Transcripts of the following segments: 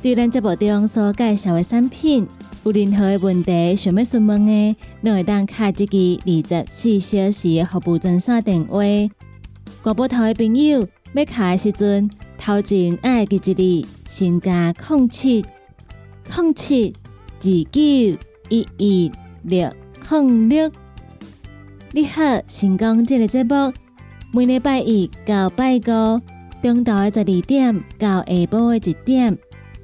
对咱节目中所介绍的产品，有任何的问题想要询问的，都会当卡这个二十四小时的服务专线电话。广播台的朋友要卡的时阵，头前爱记一字，先加空七空七二九一一六空六。你好，成功这个节目，每礼拜一到拜五，中昼的十二点到下晡的一点。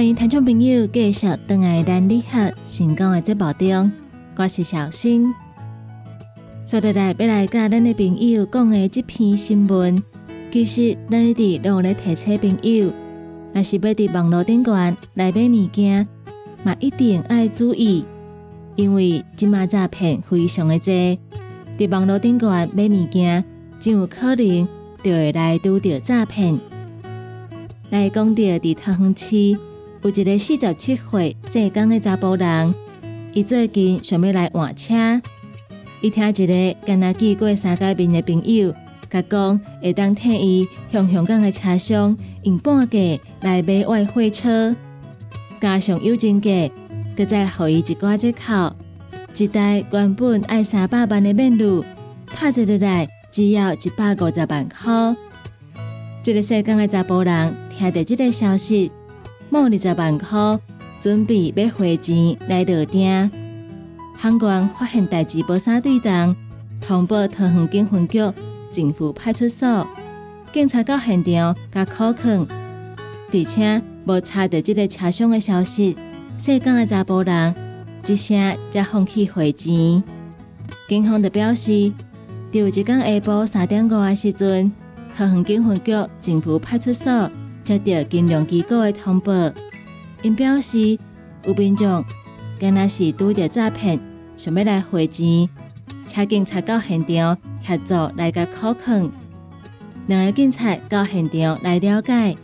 欢迎听众朋友继续登来咱你好成功的节目中，我是小新。接下来要来甲咱的朋友讲的这篇新闻，其实咱一直拢咧提醒朋友，若是要伫网络顶端来买物件，嘛一定爱注意，因为即马诈骗非常的多，伫网络顶端买物件，真有可能就会来拄着诈骗。来讲到伫桃园市。有一个四十七岁姓江的查甫人，伊最近想要来换车，伊听一个跟他见过三界面的朋友，甲讲会当替伊向香港的车商用半价来买外汇车，加上友情价，搁再互伊一寡折扣，一台原本爱三百万的面路，拍一日来只要一百五十万块。这个姓江的查甫人听到这个消息。冒二十万块，准备要汇钱来落订。航官发现代志无啥对当，通报桃园警分局政府派出所。警察到现场甲考肯，而且无查到这个车厢的消息。细港的查甫人一声才放弃汇钱。警方就表示，就一天下晡三点五的时阵，桃园警分局政府派出所。接到金融机构的通报，因表示有民众敢若是拄着诈骗，想要来汇钱，请警察到现场协助来个考肯。两个警察到现场来了解，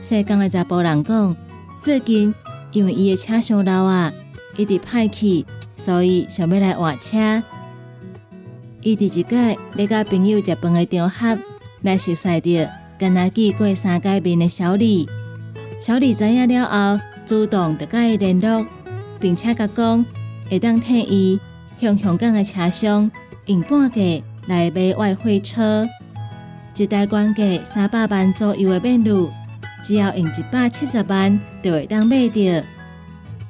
西江的查甫人讲，最近因为伊的车上老啊，一直歹去，所以想要来换车。伊伫一个咧甲朋友食饭的场合来熟悉着。跟他寄过三界面的小李。小李知影了后，主动就甲伊联络，并且甲讲会当替伊向香港的车商用半价来买外汇车，一台官价三百万左右的面路，只要用一百七十万就会当买到。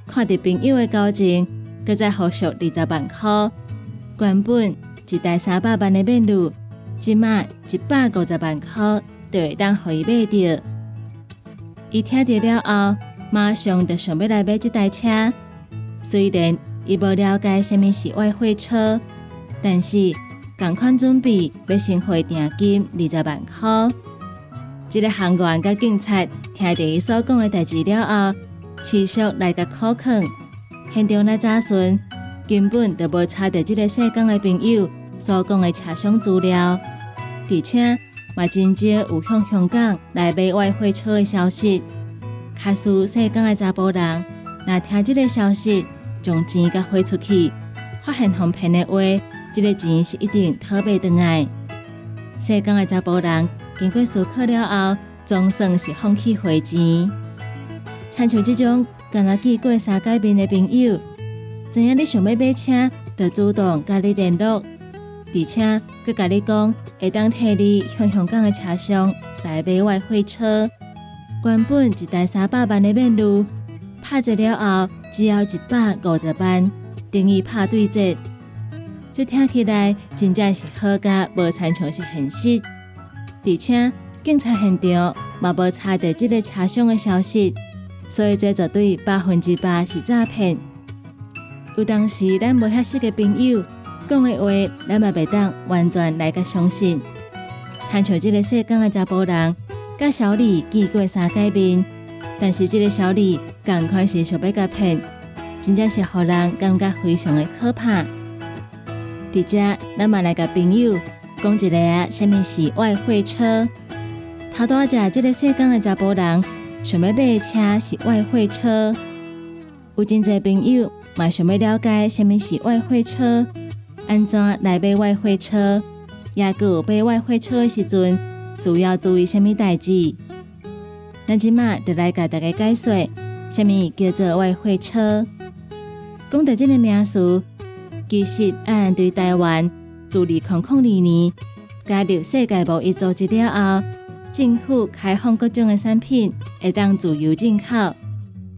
看到朋友的交情，佮再付续二十万块，原本一台三百万的面路，即卖一百五十万块就会当互伊买到。伊听到了后，马上就想要来买这台车。虽然伊无了解什么是外汇车，但是同款准备要先汇定金二十万块。这个行员甲警察听到伊所讲的代志了后，持续来个考肯，现场来查询，根本就无查到这个细港的朋友所讲的车厢资料，而且嘛真少有向香港来买外汇车的消息。卡苏西港的查甫人，若听这个消息，将钱甲汇出去，发现哄骗的话，这个钱是一定讨袂回来。西港的查甫人经过思考了后，总算是放弃汇钱。参像这种敢若见过三界面的朋友，知影你想要买车，就主动甲你联络，而且佮甲你讲会当替你向香港的车商来买外汇车。原本一台三百万的面路，拍折了后只要一百五十万，等于拍对折。这听起来真正是好甲无参像是现实，而且警察现场嘛无查到这个车商的消息。所以这绝对百分之百是诈骗。有当时咱无遐识的朋友讲的话，咱嘛袂当完全来个相信。参像这个世间的查甫人，甲小李见过三界面，但是这个小李赶快是想要甲骗，真正是互人感觉非常的可怕。伫遮，咱嘛来个朋友讲一个啊，什么是外汇车？头拄仔这个世间的查甫人。想要买车是外汇车，有真侪朋友嘛想要了解什么是外汇车，安怎来买外汇车，也有买外汇车的时阵需要注意什么代志。咱即马就来甲大家解说，什么叫做外汇车。讲到这个名词，其实按对台湾自二零零二年加入世界贸易组织了后。政府开放各种的产品，会当自由进口，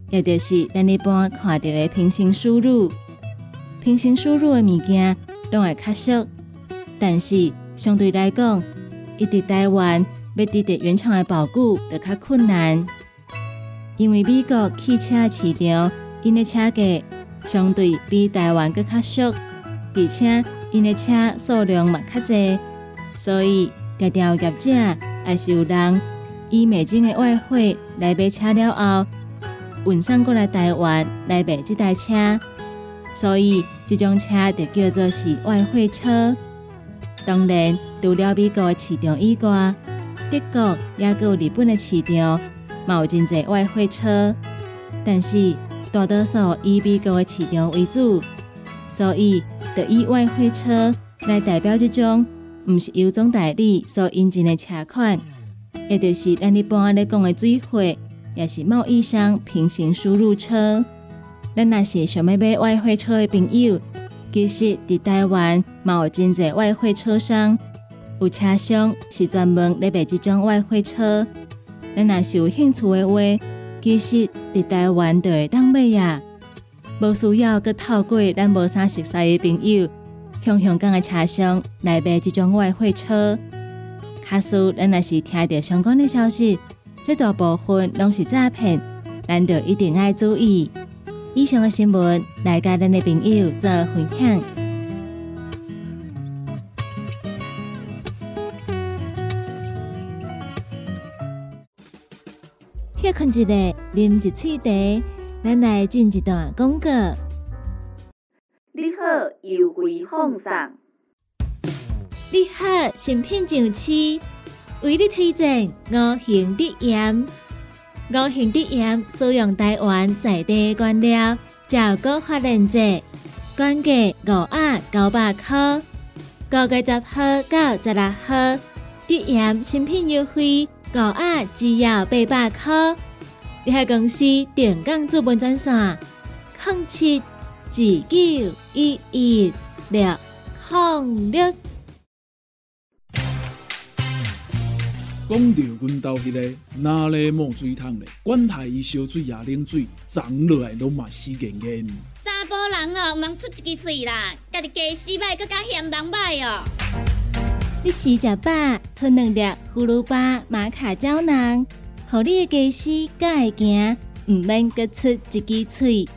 也就是咱一般看到的平行输入。平行输入的物件拢会较俗，但是相对来讲，一直台湾要得到原厂的保固就较困难。因为美国汽车市场，因的车价相对比台湾佫较俗，而且因的车数量嘛较济，所以条条业者。也是有人以美金的外汇来买车了后，运送过来台湾来买这台车，所以这种车就叫做是外汇车。当然，除了美国的市场以外，德国也有日本的市场，嘛有真侪外汇车，但是大多数以美国的市场为主，所以就以外汇车来代表这种。毋是由总代理所引进的车款，也就是咱一般咧讲的水货，也是贸易商平行输入车。咱若是想要买外汇车的朋友，其实伫台湾嘛有真侪外汇车商，有车商是专门咧卖这种外汇车。咱若是有兴趣的话，其实伫台湾就会当买呀，无需要搁透过咱无啥熟悉的朋友。向香港的车商来买这种外汇车，卡苏咱若是听到相关的消息，这大部分拢是诈骗，咱就一定要注意。以上的新闻来甲咱的朋友做分享。歇困一下，啉一喙茶，咱来进一段广告。优惠放送。你好，新品上市，为你推荐五行的盐。五行的盐使用台湾在地原料，照顾发连接，原价五啊九百块，九月十号到十六号，的盐新品优惠，五盒只要八百块。你喺公司电工资本专线：零七二九一一六零六。讲到阮兜迄个哪里冒水桶咧，管他伊烧水也冷水，长落来拢嘛死硬硬。查甫人哦，毋通出一支喙啦，家己家洗歹，更加嫌人歹哦。你食食饱，吞两粒葫芦巴、马卡胶囊，互你的家洗才会行，毋免各出一支喙。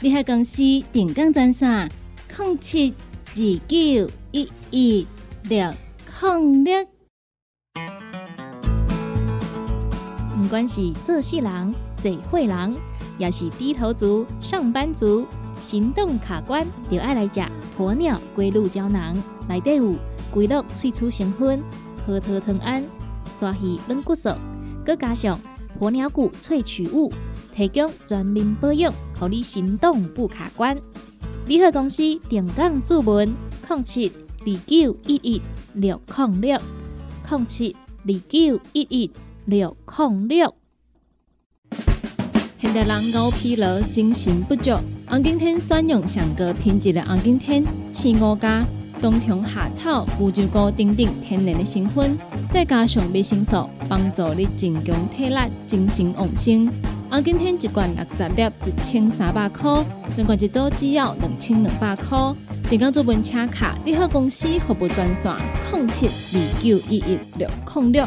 你喺公司定岗专线：控七二九一一六零六。不管是做事人、嘴会人，也是低头族、上班族，行动卡关，就爱来食鸵鸟龟鹿胶囊。内底有龟鹿萃取成分，核桃藤胺、刷鱼软骨素，佮加上鸵鸟骨萃取物，提供全面保养，让你行动不卡关。联合公司定岗注文：零七二九一一六零六零七二九一一。六控六，现代人熬疲劳、精神不足。红景天选用上高品质的红景天青乌加冬虫夏草、乌鸡菇等等天然的成分，再加上维生素，帮助你增强体力、精神旺盛。红景天一罐六十粒，一千三百块；两罐一组只要两千两百块。电工做本车卡，你好公司服务专线：零七二九一一六零六。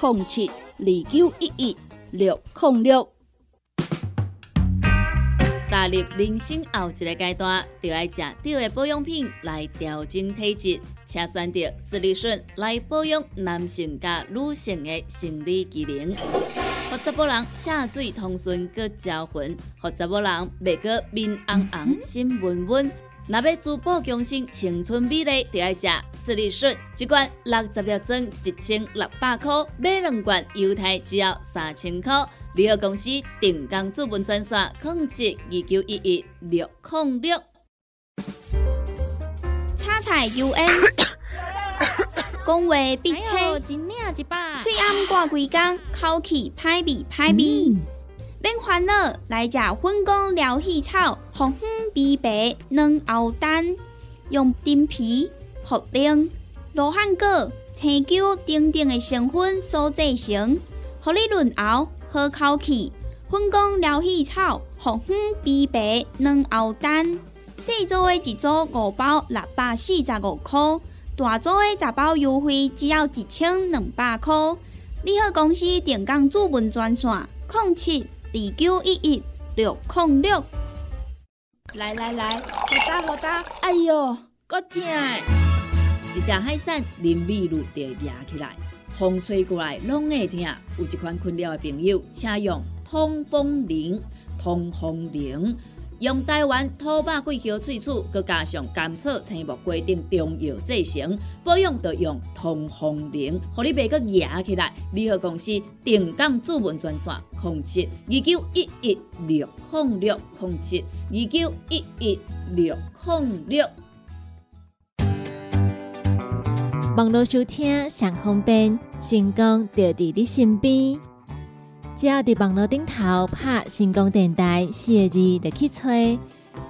零七二九一一六零六。踏入人生后一个阶段，就要食对的保养品来调整体质，请选择斯利顺来保养男性加女性的生理机能，让查甫人下水通顺个招魂，让查甫人袂个面红红心温温。若要珠宝强身、青春美丽，就要食斯利顺，一罐六十粒装，一千六百块；买两罐，犹太只要三千块。联合公司定岗资本专线：控制二九一一六零六。叉菜 U N，讲话必切，嘴暗挂几工，口气歹味歹味。免烦恼，来食粉果疗气草，红粉枇杷软藕丹，用丁皮、茯苓、罗汉果、青椒等等的成分所制成，合你润喉好口气。粉果疗气草，红粉枇杷软藕丹，细组的一组五包六百四十五块，大组的十包优惠只要一千两百块。你好，公司电工主文专线：零七。二九一一六零六，来来来，好打好打，哎哟，够痛！一只海扇淋米露就压起来，风吹过来拢会痛。有一款困扰的朋友，请用通风铃，通风铃。用台湾土白桂花萃取，佮加上甘草、青木、规定中药制成，保养要用通风灵，互你袂佮压起来。联合公司定岗主文专线：零七二九一一六零六零七二九一一六零六。网络收听上方便，成功就伫你身边。只要伫网络顶头拍成功电台四个字，就去吹；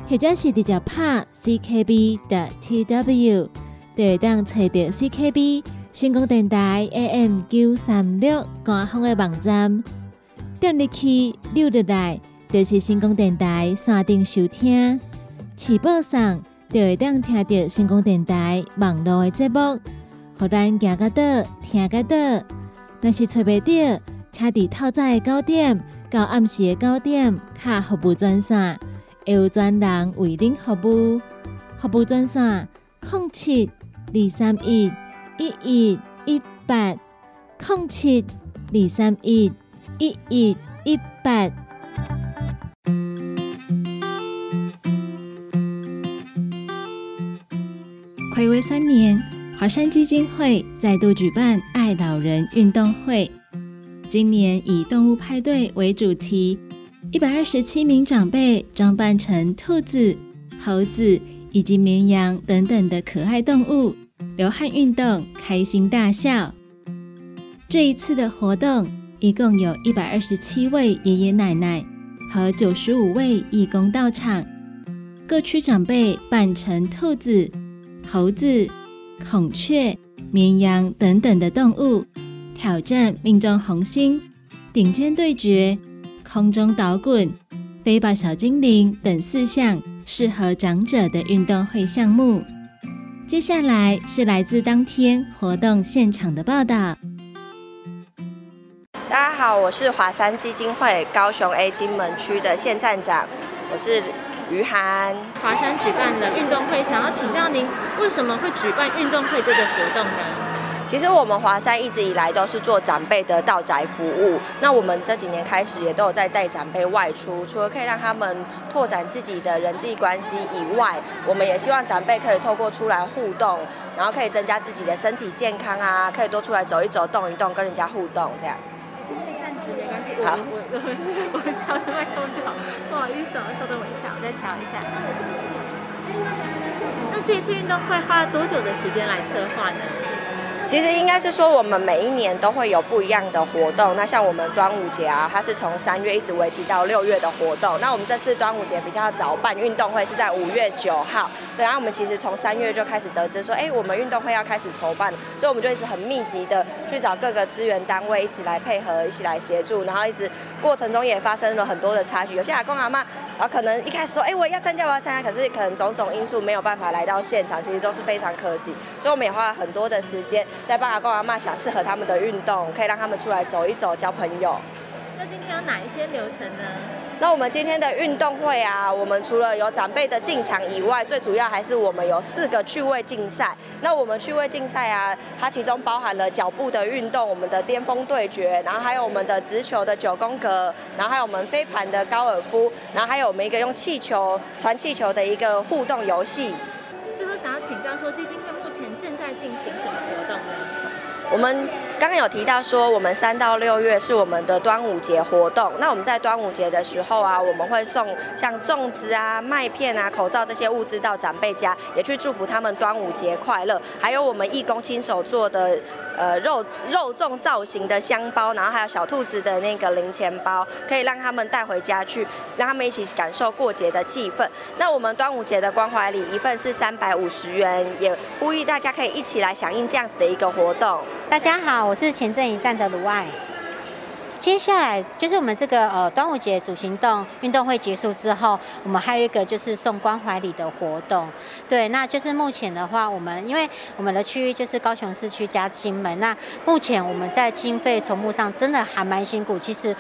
或者是直接拍 CKB 的 TW，就会当找到 CKB 成功电台 AM 九三六官方的网站。点入去六日台，就是成功电台山顶收听。起播上就会当听到成功电台网络的节目，互咱行个倒，听个倒。若是找袂到，车伫透早的九点到暗时的九点，卡服务专线有专人为您服务。服务专线：零七二三一一一一八零七二三一一一一八。暌违三年，华山基金会再度举办爱老人运动会。今年以动物派对为主题，一百二十七名长辈装扮成兔子、猴子以及绵羊等等的可爱动物，流汗运动，开心大笑。这一次的活动，一共有一百二十七位爷爷奶奶和九十五位义工到场，各区长辈扮成兔子、猴子、孔雀、绵羊等等的动物。挑战命中红心、顶尖对决、空中倒滚、飞吧小精灵等四项适合长者的运动会项目。接下来是来自当天活动现场的报道。大家好，我是华山基金会高雄 A 金门区的县站长，我是于涵。华山举办了运动会，想要请教您，为什么会举办运动会这个活动呢？其实我们华山一直以来都是做长辈的到宅服务。那我们这几年开始也都有在带长辈外出，除了可以让他们拓展自己的人际关系以外，我们也希望长辈可以透过出来互动，然后可以增加自己的身体健康啊，可以多出来走一走、动一动，跟人家互动这样。可以站直没关系，好我我我调下麦克风就好。不好意思啊，稍等我一下，我再调一下。那这次运动会花了多久的时间来策划呢？其实应该是说，我们每一年都会有不一样的活动。那像我们端午节啊，它是从三月一直维持到六月的活动。那我们这次端午节比较早办运动会，是在五月九号。然后我们其实从三月就开始得知说，哎，我们运动会要开始筹办，所以我们就一直很密集的去找各个资源单位一起来配合，一起来协助。然后一直过程中也发生了很多的差距。有些阿公阿妈，然后可能一开始说，哎，我要参加，我要参加，可是可能种种因素没有办法来到现场，其实都是非常可惜。所以我们也花了很多的时间。在帮阿公阿妈想适合他们的运动，可以让他们出来走一走，交朋友。那今天有哪一些流程呢？那我们今天的运动会啊，我们除了有长辈的进场以外，最主要还是我们有四个趣味竞赛。那我们趣味竞赛啊，它其中包含了脚步的运动，我们的巅峰对决，然后还有我们的直球的九宫格，然后还有我们飞盘的高尔夫，然后还有我们一个用气球传气球的一个互动游戏。最后想要请教说，基金会现在进行什么活动呢？我们刚刚有提到说，我们三到六月是我们的端午节活动。那我们在端午节的时候啊，我们会送像粽子啊、麦片啊、口罩这些物资到长辈家，也去祝福他们端午节快乐。还有我们义工亲手做的呃肉肉粽造型的香包，然后还有小兔子的那个零钱包，可以让他们带回家去，让他们一起感受过节的气氛。那我们端午节的关怀礼一份是三百五十元，也呼吁大家可以一起来响应这样子的一个活动。大家好，我是前阵一站的卢爱。接下来就是我们这个呃端午节主行动运动会结束之后，我们还有一个就是送关怀礼的活动。对，那就是目前的话，我们因为我们的区域就是高雄市区加金门，那目前我们在经费筹募上真的还蛮辛苦。其实。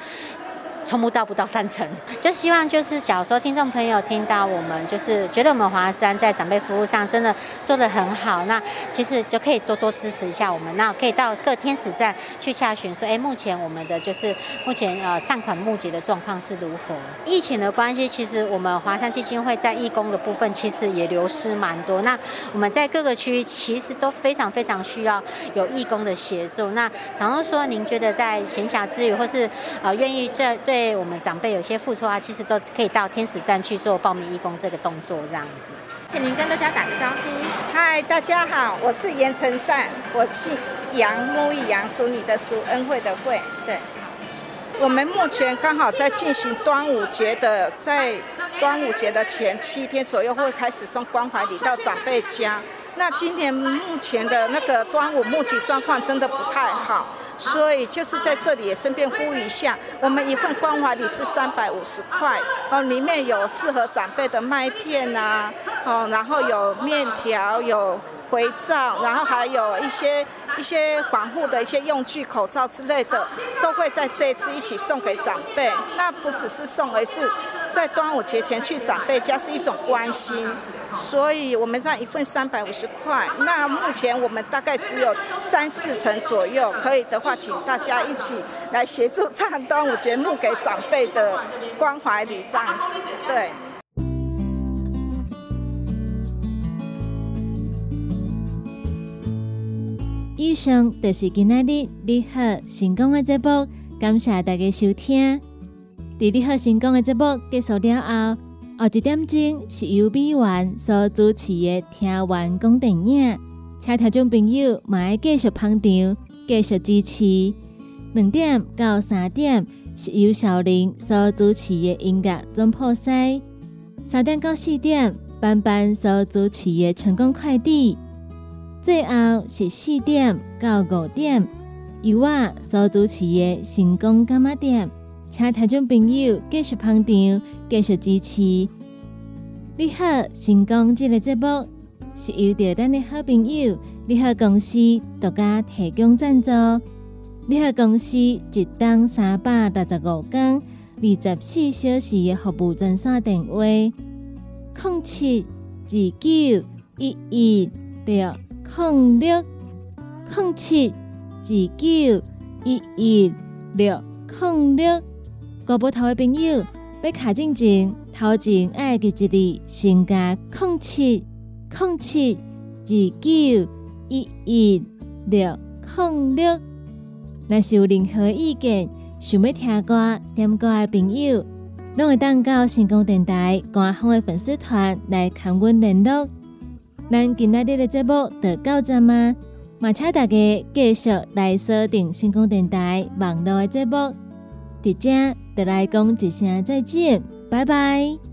冲不到不到三成，就希望就是假如说听众朋友听到我们就是觉得我们华山在长辈服务上真的做得很好，那其实就可以多多支持一下我们，那可以到各天使站去查询说，哎，目前我们的就是目前呃善款募集的状况是如何？疫情的关系，其实我们华山基金会在义工的部分其实也流失蛮多，那我们在各个区域其实都非常非常需要有义工的协助。那倘若说您觉得在闲暇之余或是呃愿意这对我们长辈有些付出啊，其实都可以到天使站去做报名义工这个动作，这样子。请您跟大家打个招呼。嗨，大家好，我是盐城站，我姓杨，木易杨，属你的属，恩惠的惠。对，我们目前刚好在进行端午节的，在端午节的前七天左右会开始送关怀礼到长辈家。那今年目前的那个端午募集状况真的不太好。所以就是在这里也顺便呼吁一下，我们一份关怀礼是三百五十块哦，里面有适合长辈的麦片呐，哦，然后有面条、有肥皂，然后还有一些一些防护的一些用具、口罩之类的，都会在这次一起送给长辈。那不只是送，而是在端午节前去长辈家是一种关心，所以我们这样一份三百五十块。那目前我们大概只有三四成左右，可以的话，请大家一起来协助唱端午节目给长辈的关怀礼，这样子，对。以上就是今天的你好成功的节目，感谢大家收听。伫你好成功的节目结束了后，后一点钟是由美元所主持的听完讲电影，请听众朋友买继续捧场，继续支持。两点到三点是由小林所主持的音乐总破塞，三点到四点班班所主持的成功快递。最后是四点到五点，由我所主持的成功干妈店，请听众朋友继续捧场，继续支持。你好，成功这个节目是由着咱的好朋友你好公司独家提供赞助。你好公司一档三百六十五天、二十四小时的服务专线电话：零七二九一一六。零六零七二九一一六零六，国宝头的朋友要卡进前，头前爱记一字，先加零七零七二九一一六零六。若是有任何意见，想要听歌、点歌的朋友，拢会当到成功电台官方的粉丝团来跟阮联络。咱今仔日的节目就到这吗？嘛，请大家继续来锁定星空电台网络的节目。伫遮，就来讲一声再见，拜拜。